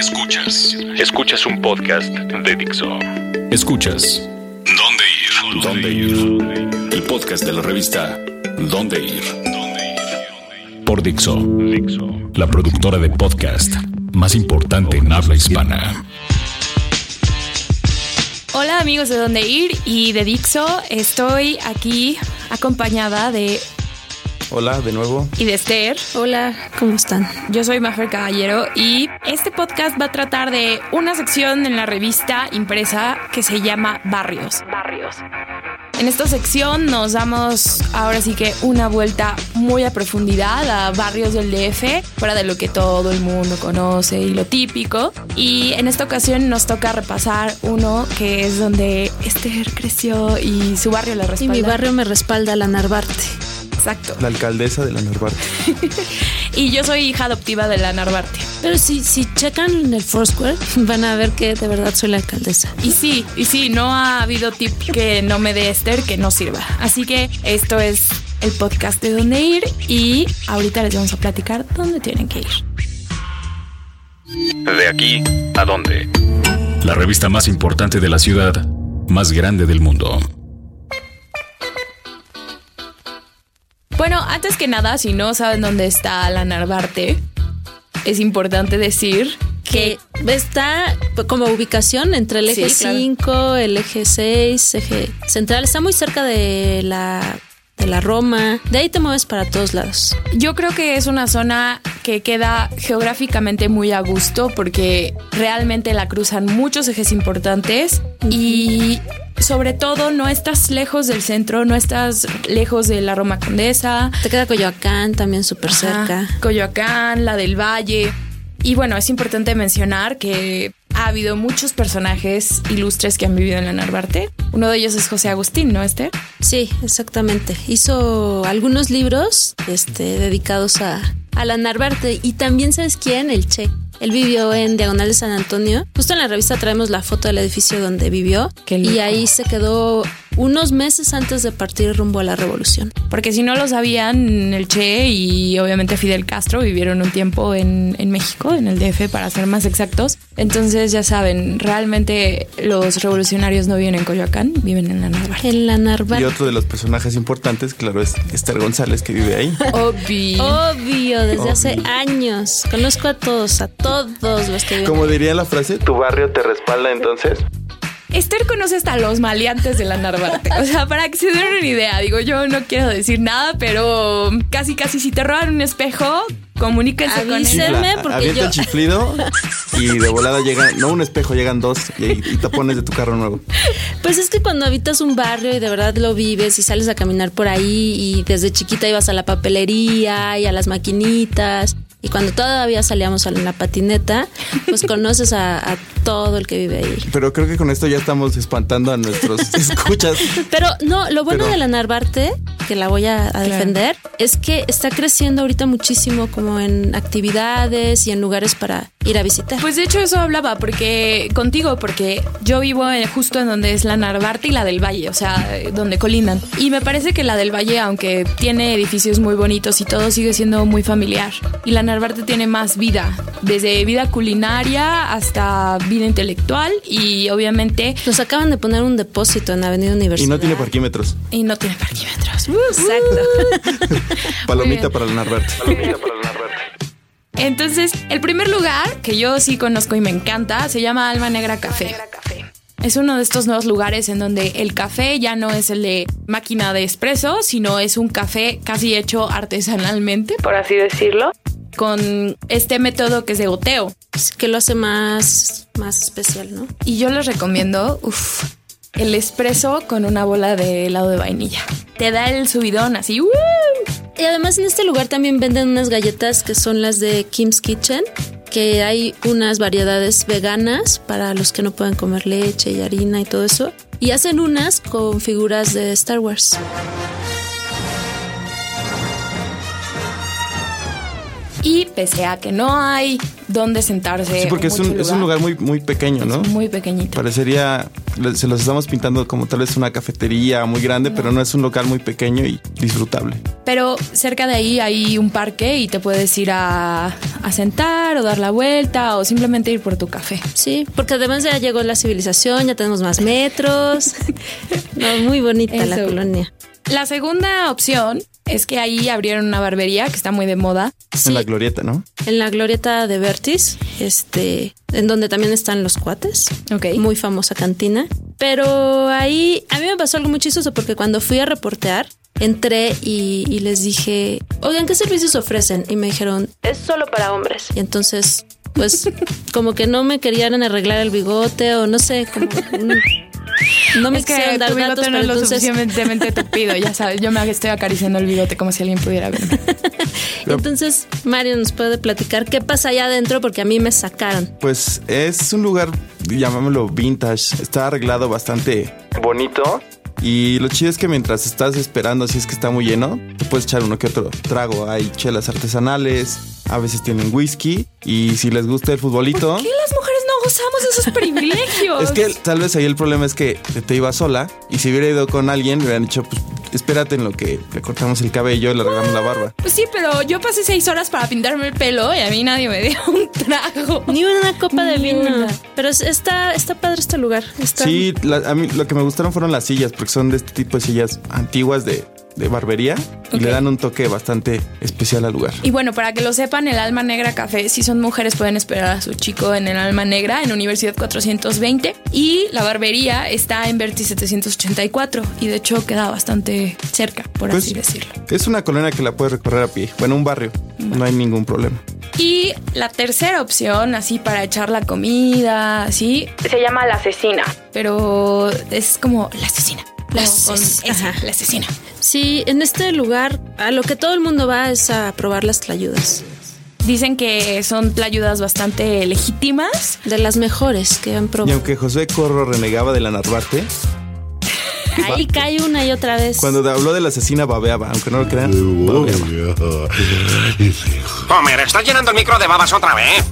Escuchas. Escuchas un podcast de Dixo. Escuchas. ¿Dónde ir? ¿Dónde ir? El podcast de la revista ¿Dónde ir? Por Dixo. La productora de podcast más importante en habla hispana. Hola amigos de Dónde Ir y de Dixo. Estoy aquí acompañada de Hola, de nuevo. y de Esther. Hola, ¿cómo están? Yo soy Mafer Caballero y este podcast va a tratar de una sección en la revista impresa que se llama Barrios. Barrios. En esta sección nos damos ahora sí que una vuelta muy a profundidad a barrios del DF, fuera de lo que todo el mundo conoce y lo típico. Y en esta ocasión nos toca repasar uno que es donde Esther creció y su barrio la Y respalda. mi barrio me respalda la Narvarte. Exacto. La alcaldesa de la Narvarte. Y yo soy hija adoptiva de la Narvarte. Pero si, si checan en el Foursquare, van a ver que de verdad soy la alcaldesa. Y sí, y sí, no ha habido tip que no me dé Esther que no sirva. Así que esto es el podcast de dónde ir y ahorita les vamos a platicar dónde tienen que ir. De aquí a dónde. La revista más importante de la ciudad, más grande del mundo. Antes que nada, si no saben dónde está la Narvarte, es importante decir Que está como ubicación entre el eje Sí, claro. 5, el eje 6, eje central. Está muy cerca de la, de la Roma. De ahí te mueves para todos lados. Yo creo que es una zona que queda geográficamente muy a gusto porque realmente la cruzan muchos ejes importantes y sobre todo no estás lejos del centro, no estás lejos de la Roma Condesa, Te queda Coyoacán también súper cerca. Coyoacán, la del Valle. Y bueno, es importante mencionar que ha habido muchos personajes ilustres que han vivido en la Narvarte. Uno de ellos es José Agustín, ¿no, Esther? Sí, exactamente. Hizo algunos libros este, dedicados a, a la Narvarte. Y también, ¿sabes quién? El Che. Él vivió en Diagonal de San Antonio. Justo en la revista traemos la foto del edificio donde vivió. Y ahí se quedó unos meses antes de partir rumbo a la revolución. Porque si no lo sabían, el Che y obviamente Fidel Castro vivieron un tiempo en, en México, en el DF para ser más exactos. Entonces ya saben, realmente los revolucionarios no viven en Coyoacán, viven en la Narvarte. En la Y Narvarte. otro de los personajes importantes, claro, es Esther González, que vive ahí. Obvio. Obvio, desde hace años. Conozco a todos, a todos los que viven. Como diría la frase, ¿tu barrio te respalda entonces? Esther conoce hasta los maleantes de la Narvarte. O sea, para que se den una idea, digo, yo no quiero decir nada, pero casi, casi si te roban un espejo, comuníquense con Avisen. él. Sígueme, porque avienta yo- el chiflido y de volada llega, no un espejo, llegan dos y, y tapones de tu carro nuevo. Pues es que cuando habitas un barrio y de verdad lo vives y sales a caminar por ahí y desde chiquita ibas a la papelería y a las maquinitas y cuando todavía salíamos a la patineta, pues conoces a, a todo el que vive ahí. Pero creo que con esto ya estamos espantando a nuestros escuchas. Pero no, lo bueno Pero- de la Narvarte, que la voy a, a defender, es que está creciendo ahorita muchísimo como en actividades y en lugares para ir a visitar. Pues de hecho eso hablaba porque contigo, porque yo vivo en- justo en donde es la Narvarte y la del Valle, o sea, donde colindan. Y me parece que la del Valle, aunque tiene edificios muy bonitos y todo, sigue siendo muy familiar. Y la Narvarte tiene más vida, desde vida culinaria hasta vida intelectual y obviamente... Nos acaban de poner un depósito en Avenida Y Universidad. no tiene parquímetros. Y no tiene parquímetros. Uh, Exacto. Palomita bien. para la Narvarte. Entonces, el primer lugar que yo sí conozco y me encanta se llama Alma Negra Café. Es uno de estos nuevos lugares en donde el café ya no es el de máquina de espresso, sino es un café casi hecho artesanalmente, por así decirlo, con este método que es de goteo. que lo hace más, más especial, ¿no? Y yo les recomiendo, uff, el espresso con una bola de helado de vainilla. Te da el subidón así, ¡uh! Y además en este lugar también venden unas galletas que son las de Kim's Kitchen, que hay unas variedades veganas para los que no pueden comer leche y harina y todo eso. Y hacen unas con figuras de Star Wars. Y pese a que no hay dónde sentarse. Sí, porque es un, mucho es un lugar muy, muy pequeño, ¿no? muy pequeñito. Parecería, se los estamos pintando como tal vez una cafetería muy grande, pero no es un local muy pequeño y disfrutable. Pero cerca de ahí hay un parque y te puedes ir a, a sentar o dar la vuelta o simplemente ir por tu café. Sí, porque además ya llegó la civilización, ya tenemos más metros. No, muy bonita la Eso. colonia. La segunda opción es que ahí abrieron una barbería que está muy de moda. Sí, En la glorieta, ¿no? en la glorieta de Vertis, este, en donde también están los cuates. Ok. Muy famosa cantina. Pero ahí a mí me pasó algo muy chistoso porque cuando fui a reportear, entré y, y les dije, oigan, ¿qué servicios ofrecen? Y me dijeron, es solo para hombres. Y entonces, pues, como que no me querían arreglar el bigote o no sé, como... No me es que quisieron dar datos, no es pero lo entonces... suficientemente tupido, ya sabes. Yo me estoy acariciando el bigote como si alguien pudiera verme. Entonces, Mario nos puede platicar qué pasa allá adentro porque a mí me sacaron. Pues es un lugar, llamámoslo vintage. Está arreglado bastante bonito. Y lo chido es que mientras estás esperando, si es que está muy lleno, te puedes echar uno que otro trago. Hay chelas artesanales, a veces tienen whisky. Y si les gusta el futbolito, ¿Qué las de esos privilegios? es que tal vez ahí el problema es que te ibas sola. Y si hubiera ido con alguien, le hubieran dicho, pues espérate en lo que le cortamos el cabello y le arreglamos la barba. Pues sí, pero yo pasé seis horas para pintarme el pelo y a mí nadie me dio un trago. Ni una copa de vino. una. Pero es- está, está padre este lugar. Está, Sí, la- a mí lo que me gustaron fueron las sillas, porque son de este tipo de sillas antiguas de, de barbería y le dan un toque bastante especial al lugar. Y bueno, para que lo sepan, el Alma Negra Café, si son mujeres pueden esperar a su chico en el Alma Negra, en Universidad 420. Y la barbería está en Verti 784 y de hecho queda bastante cerca, por Pues- así decirlo. Es una colonia que la puedes recorrer a pie. Bueno, un barrio. No hay ningún problema. Y la tercera opción, así para echar la comida, así, se llama la asesina, pero es como la asesina. La con ajá. asesina. Sí, en este lugar a lo que todo el mundo va es a probar las tlayudas. Dicen que son tlayudas bastante legítimas. De las mejores que han Y probado. aunque José Corro renegaba de la Narvarte, Ahí cae una y otra vez. cuando habló de la asesina babeaba, aunque no lo crean, babeaba. Homer, ¿estás llenando el micro de babas otra vez?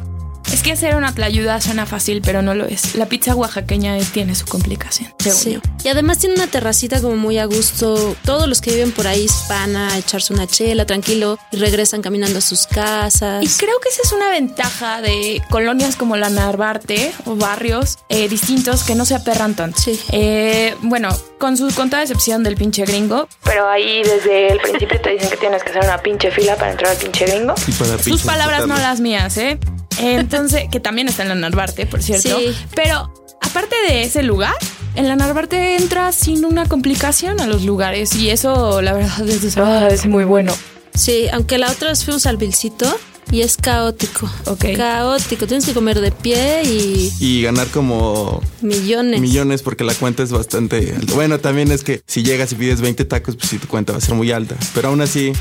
Es que hacer una tlayuda suena fácil, pero no lo es. La pizza oaxaqueña tiene su complicación, según Sí. yo. Y además tiene una terracita como muy a gusto. Todos los que viven por ahí van a echarse una chela tranquilo y regresan caminando a sus casas. Y creo que esa es una ventaja de colonias como la Narvarte o barrios eh, distintos que no se aperran tanto. Sí. Eh, bueno, con su con toda excepción del pinche gringo. Pero ahí desde el principio te dicen que tienes que hacer una pinche fila para entrar al pinche gringo. Y para Sus palabras, no las mías, ¿eh? Entonces, que también está en la Narvarte, por cierto. Sí. Pero aparte de ese lugar, en la Narvarte entras sin una complicación a los lugares y eso, la verdad, es, ah, es muy bueno. Sí, aunque la otra vez fuimos al Vilcito y es caótico. Ok. Caótico. Tienes que comer de pie y Y ganar como millones. millones porque la cuenta es bastante alta. Bueno, también es que si llegas y pides 20 tacos, pues sí, tu cuenta va a ser muy alta. Pero aún así,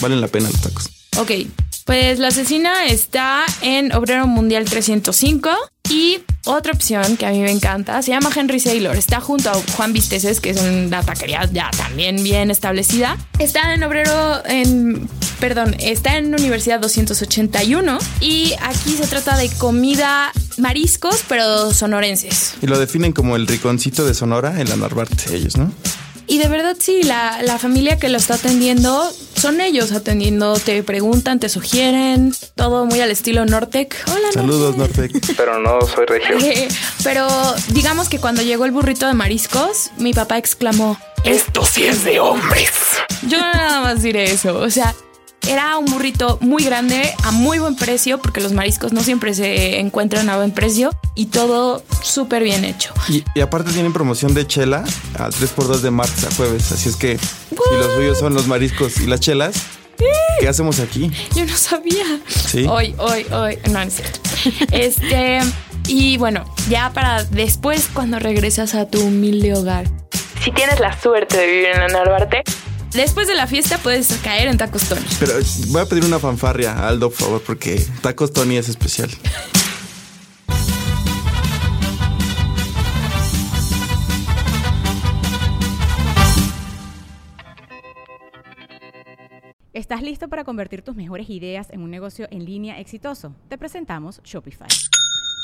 valen la pena los tacos. Ok, pues la asesina está en Obrero Mundial 305 y otra opción que a mí me encanta se llama Henry Saylor. Está junto a Juan Visteces, que es una taquería ya también bien establecida. Está en Obrero, en, perdón, está en Universidad 281 y aquí se trata de comida mariscos, pero sonorenses. Y lo definen como el riconcito de Sonora en la Narvarte, ellos, ¿no? Y de verdad sí, la, la familia que lo está atendiendo son ellos atendiendo, te preguntan, te sugieren, todo muy al estilo Nortec. Hola, Saludos, Nortec. Nortec. Pero no soy regio. Eh, Pero digamos que cuando llegó el burrito de mariscos, mi papá exclamó, Esto sí es de hombres. yo nada más diré eso, o sea... Era un burrito muy grande, a muy buen precio, porque los mariscos no siempre se encuentran a buen precio y todo súper bien hecho. Y, y aparte tienen promoción de chela a 3x2 de martes a jueves. Así es que si los suyos son los mariscos y las chelas, ¿qué hacemos aquí? Yo no sabía. Sí. Hoy, hoy, hoy. No, no es cierto. Este. Y bueno, ya para después, cuando regresas a tu humilde hogar. Si tienes la suerte de vivir en la Narvarte, después de la fiesta puedes caer en tacos Tony. Pero eh, voy a pedir una fanfarria Aldo, por favor, porque Tacos Tony es especial. ¿Estás listo para convertir tus mejores ideas en un negocio en línea exitoso? Te presentamos Shopify.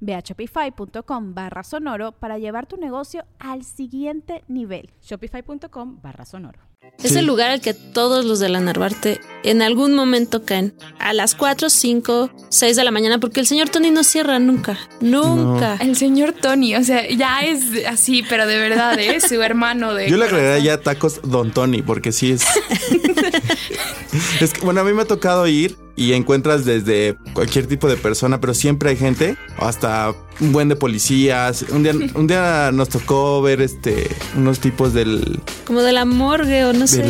Ve a shopify.com barra sonoro para llevar tu negocio al siguiente nivel. Shopify.com barra sonoro. Es el lugar al que todos los de la Narvarte en algún momento caen. A las 4, 5, 6 de la mañana, porque el señor Tony no cierra nunca. Nunca. El señor Tony, o sea, ya es así, pero de verdad, ¿eh? Su hermano de. Yo le agregaría ya tacos Don Tony, porque sí es. es que, bueno, a mí me ha tocado ir y encuentras desde cualquier tipo de persona, pero siempre hay gente, hasta un buen de policías. Un día, un día nos tocó ver este unos tipos del. Como de la morgue o no sé.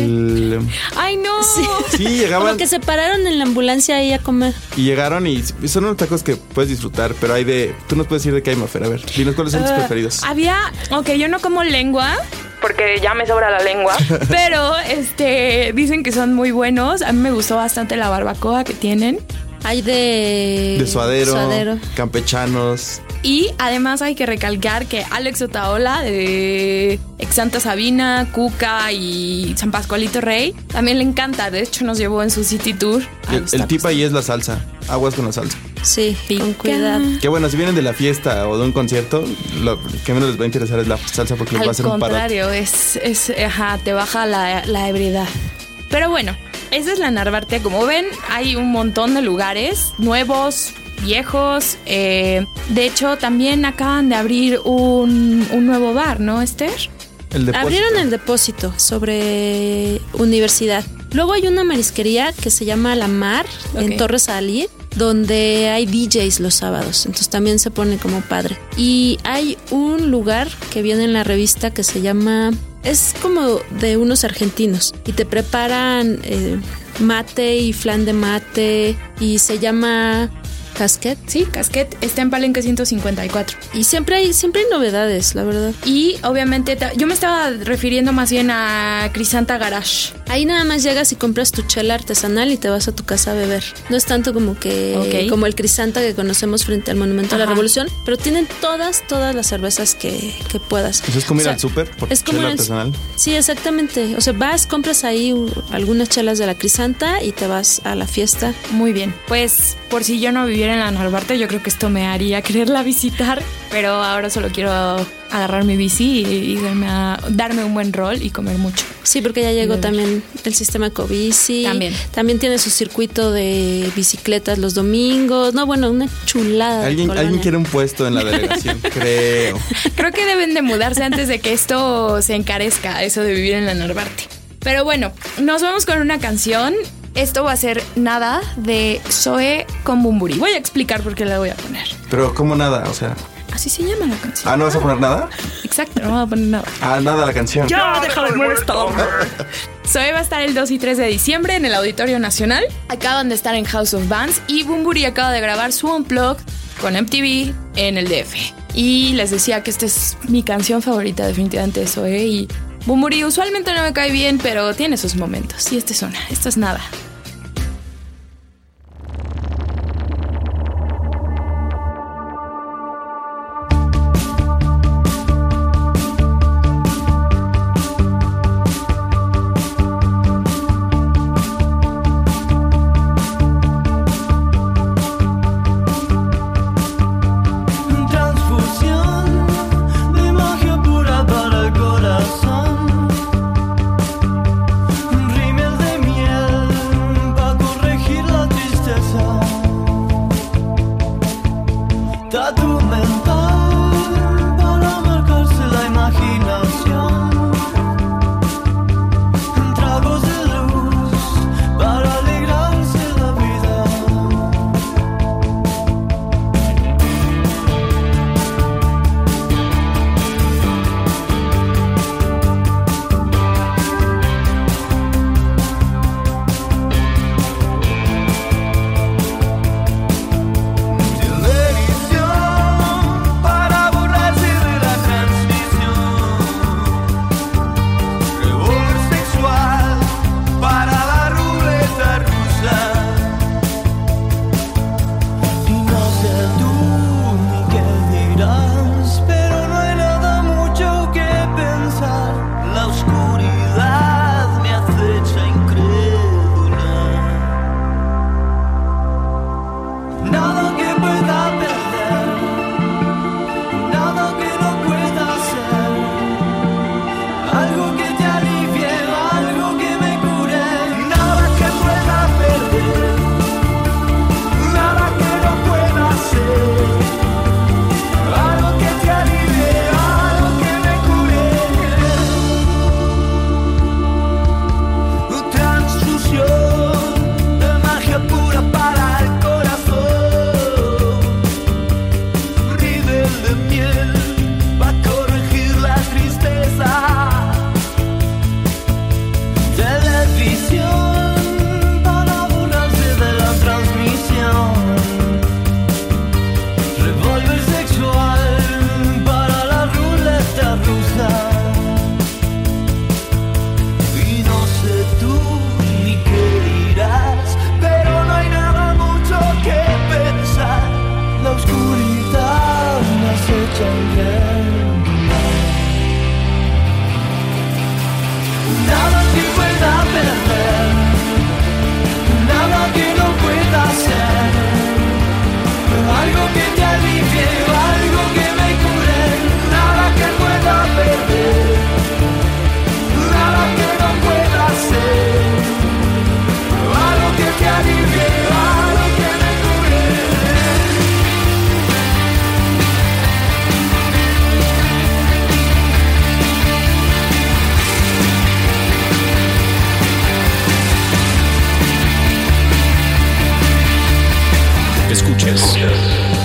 ¡Ay, no! Sí, llegaban. Como que se pararon en la ambulancia ahí a comer. Y llegaron y son unos tacos que puedes disfrutar, pero hay de. Tú nos puedes decir de qué hay, Mafer. A ver, dinos cuáles son tus Ah, preferidos. Había, ok, yo no como lengua porque ya me sobra la lengua, pero este dicen que son muy buenos. A mí me gustó bastante la barbacoa que tienen Hay de. De suadero, Suadero. campechanos. y además hay que recalcar que Alex Otaola de Ex Santa Sabina, Cuca y San Pascualito Rey también le encanta. De hecho nos llevó en su city tour. a El, el tip ahí es la salsa. Aguas con la salsa. Sí, con cuidado. Que bueno, si vienen de la fiesta o de un concierto, lo que menos les va a interesar es la salsa porque les va a Al hacer un paro. contrario, es, es, ajá, te baja la, la ebriedad. Pero bueno, esa es la Narvarte. Como ven, hay un montón de lugares nuevos, viejos. eh, de hecho, también acaban de abrir un, un nuevo bar, ¿no, Esther? El depósito. Abrieron el depósito sobre universidad. Luego hay una marisquería que se llama La Mar en Torres Salí, donde hay DJs los sábados. Entonces también se pone como padre. Y hay un lugar que viene en la revista que se llama. Es como de unos argentinos. Y te preparan eh, mate y flan de mate. Y se llama. Casquet. Sí, Casquet está en Palenque 154. Y siempre hay, siempre hay novedades, la verdad. Y obviamente, yo me estaba refiriendo más bien a Crisanta Garage. Ahí nada más llegas y compras tu chela artesanal y te vas a tu casa a beber. No es tanto como que Ok. como el Crisanta que conocemos frente al Monumento a la Ajá. Revolución, pero tienen todas todas las cervezas que, que puedas. Eso es como O ir sea, al súper por es como chela artesanal. Sí, exactamente. O sea, vas, compras ahí algunas chelas de la Crisanta y te vas a la fiesta. Muy bien. Pues por si yo no viviera en la Narvarte, yo creo que esto me haría quererla visitar. Pero ahora solo quiero agarrar mi bici y, y darme, a- darme un buen rol y comer mucho. Sí, porque ya llegó también el sistema Ecobici. También. También tiene su circuito de bicicletas los domingos. No, bueno, una chulada. ¿Alguien, alguien quiere un puesto en la delegación, creo. Creo que deben de mudarse antes de que esto se encarezca, eso de vivir en la Narvarte. Pero bueno, nos vamos con una canción. Esto va a ser nada de Zoe con Bumburi. Voy a explicar por qué la voy a poner. Pero como nada, o sea. Así se llama la canción. Ah, ¿no vas a poner nada? Exacto, no voy a poner nada. Ah, nada la canción. ¡Ya, deja de molestar! Zoe va a estar el 2 y 3 de diciembre en el Auditorio Nacional. Acaban de estar en House of Bands y Bumburi acaba de grabar su Unplugged con MTV en el DF. Y les decía que esta es mi canción favorita definitivamente de Zoe y Bumburi usualmente no me cae bien, pero tiene sus momentos. Y esta es una, esto es nada. Escuchas. ¿Dónde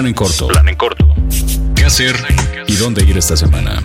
Plan en corto. Plan en corto. ¿Qué hacer y dónde ir esta semana?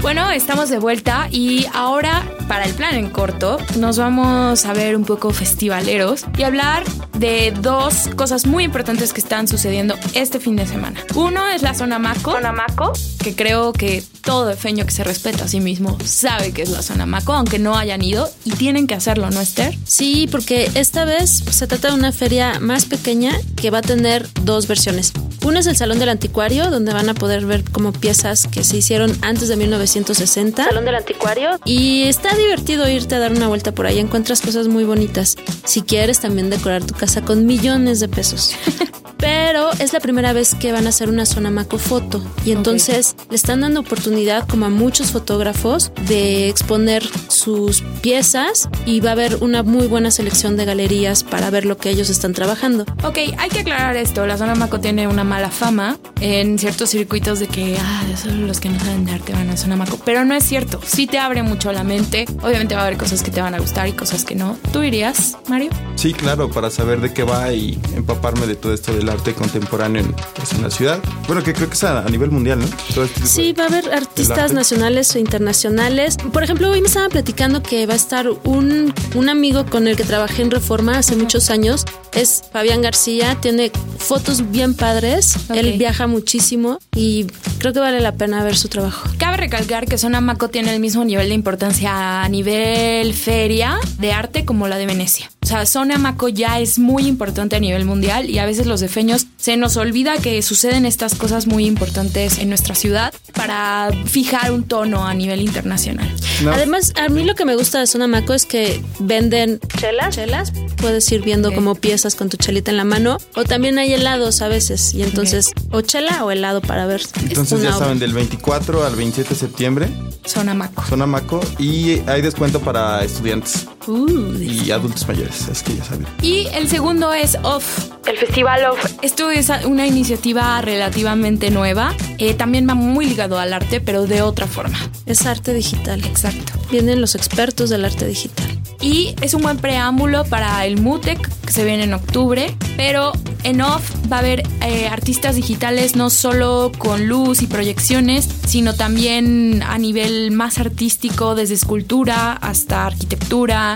Bueno, estamos de vuelta y ahora para el plan en corto nos vamos a ver un poco festivaleros y hablar de dos cosas muy importantes que están sucediendo este fin de semana. Uno es la zona Maco, zona Maco, que creo que todo efeño que se respeta a sí mismo sabe que es la zona Maco, aunque no hayan ido y tienen que hacerlo, ¿no, Esther? Sí, porque esta vez se trata de una feria más pequeña que va a tener dos versiones. Una es el Salón del Anticuario, donde van a poder ver como piezas que se hicieron antes de 1960. Salón del Anticuario. Y está divertido irte a dar una vuelta por ahí, encuentras cosas muy bonitas. Si quieres también decorar tu casa con millones de pesos. Pero es la primera vez que van a hacer una zona Maco foto y entonces le están dando oportunidad como a muchos fotógrafos de exponer sus piezas y va a haber una muy buena selección de galerías para ver lo que ellos están trabajando. Ok, hay que aclarar esto. La zona Maco tiene una mala fama en ciertos circuitos de que, ah, solo los que no saben de arte van a zona Maco. Pero no es cierto. Sí te abre mucho la mente. Obviamente va a haber cosas que te van a gustar y cosas que no. ¿Tú irías, Mario? Sí, claro, para saber de qué va y empaparme de todo esto del arte contemporáneo en, pues, en la ciudad. Bueno, que creo que es a, a nivel mundial, ¿no? Todo este Sí, de- va a haber artistas nacionales o internacionales. Por ejemplo, hoy me estaban platicando que va a estar un, un amigo con el que trabajé en Reforma hace muchos años. Es Fabián García, tiene fotos bien padres. Él viaja muchísimo y creo que vale la pena ver su trabajo. Cabe recalcar que Zona Maco tiene el mismo nivel de importancia a nivel feria de arte como la de Venecia. O sea, Zona Maco ya es muy importante a nivel mundial y a veces los defeños se nos olvida que suceden estas cosas muy importantes en nuestra ciudad para fijar un tono a nivel internacional. No. Además, a mí lo que me gusta de Zona Maco es que venden chelas. chelas. Puedes ir viendo como piezas con tu chelita en la mano. O también hay helados a veces. Y entonces, o chela o helado para ver. Entonces ya saben, del 24 al 27 de septiembre, Zona Maco. zona Maco, y hay descuento para estudiantes Uh, y adultos mayores, es que ya saben. Y el segundo es OFF, el Festival OFF. Esto es una iniciativa relativamente nueva. Eh, también va muy ligado al arte, pero de otra forma. es arte digital. Exacto. Vienen los expertos del arte digital. Y es un buen preámbulo para el MUTEC, que se viene en octubre. Pero en OFF va a haber eh, artistas digitales no solo con luz y proyecciones, sino también a nivel más artístico, desde escultura hasta arquitectura.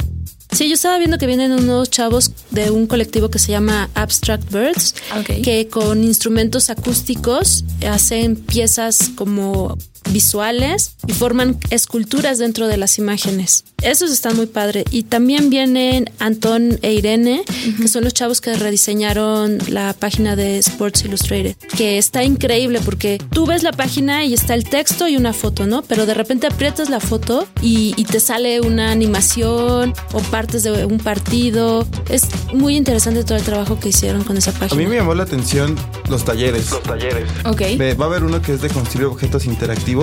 Sí, yo estaba viendo que vienen unos chavos de un colectivo que se llama Abstract Birds, que con instrumentos acústicos hacen piezas como visuales y forman esculturas dentro de las imágenes. Esos están muy padre. Y también vienen Antón e Irene, que son los chavos que rediseñaron la página de Sports Illustrated, que está increíble porque tú ves la página y está el texto y una foto, ¿no? Pero de repente aprietas la foto y, y te sale una animación o partes de un partido. Es muy interesante todo el trabajo que hicieron con esa A página. mí me llamó la atención los talleres. Los talleres. Ok. Va a haber uno que es de construir objetos interactivos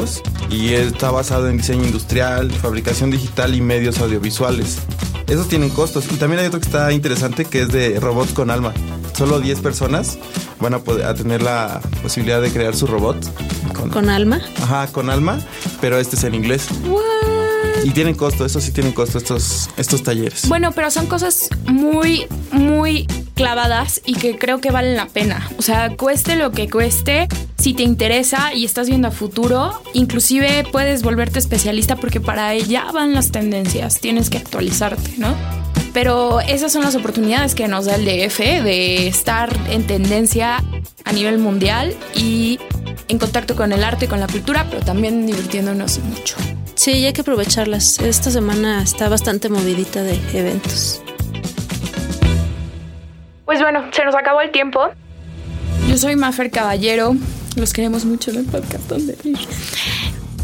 y está basado en diseño industrial, fabricación digital y medios audiovisuales. Esos tienen costos. Y también hay otro que está interesante que es de robots con alma. Solo 10 personas van a poder a tener la posibilidad de crear su robot con, Con alma. ajá, con alma, pero este es en inglés. Y tienen costo, eso sí tienen costo estos, estos talleres. Bueno, pero son cosas muy, muy clavadas y que creo que valen la pena. O sea, cueste lo que cueste, si te interesa y estás viendo a futuro, inclusive puedes volverte especialista porque para allá van las tendencias, tienes que actualizarte, ¿no? Pero esas son las oportunidades que nos da el DF de estar en tendencia a nivel mundial y en contacto con el arte y con la cultura, pero también divirtiéndonos mucho. Sí, hay que aprovecharlas. Esta semana está bastante movidita de eventos. Pues bueno, se nos acabó el tiempo. Yo soy Mafer Caballero. Los queremos mucho en el podcast donde ir.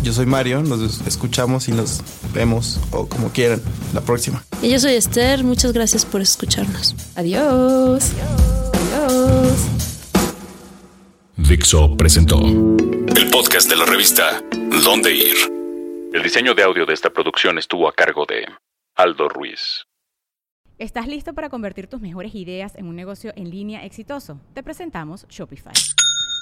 Yo soy Mario, nos escuchamos y nos vemos o como quieran la próxima. Y yo soy Esther, muchas gracias por escucharnos. Adiós. Adiós. Dixo presentó el podcast de la revista Dónde Ir. El diseño de audio de esta producción estuvo a cargo de Aldo Ruiz. ¿Estás listo para convertir tus mejores ideas en un negocio en línea exitoso? Te presentamos Shopify.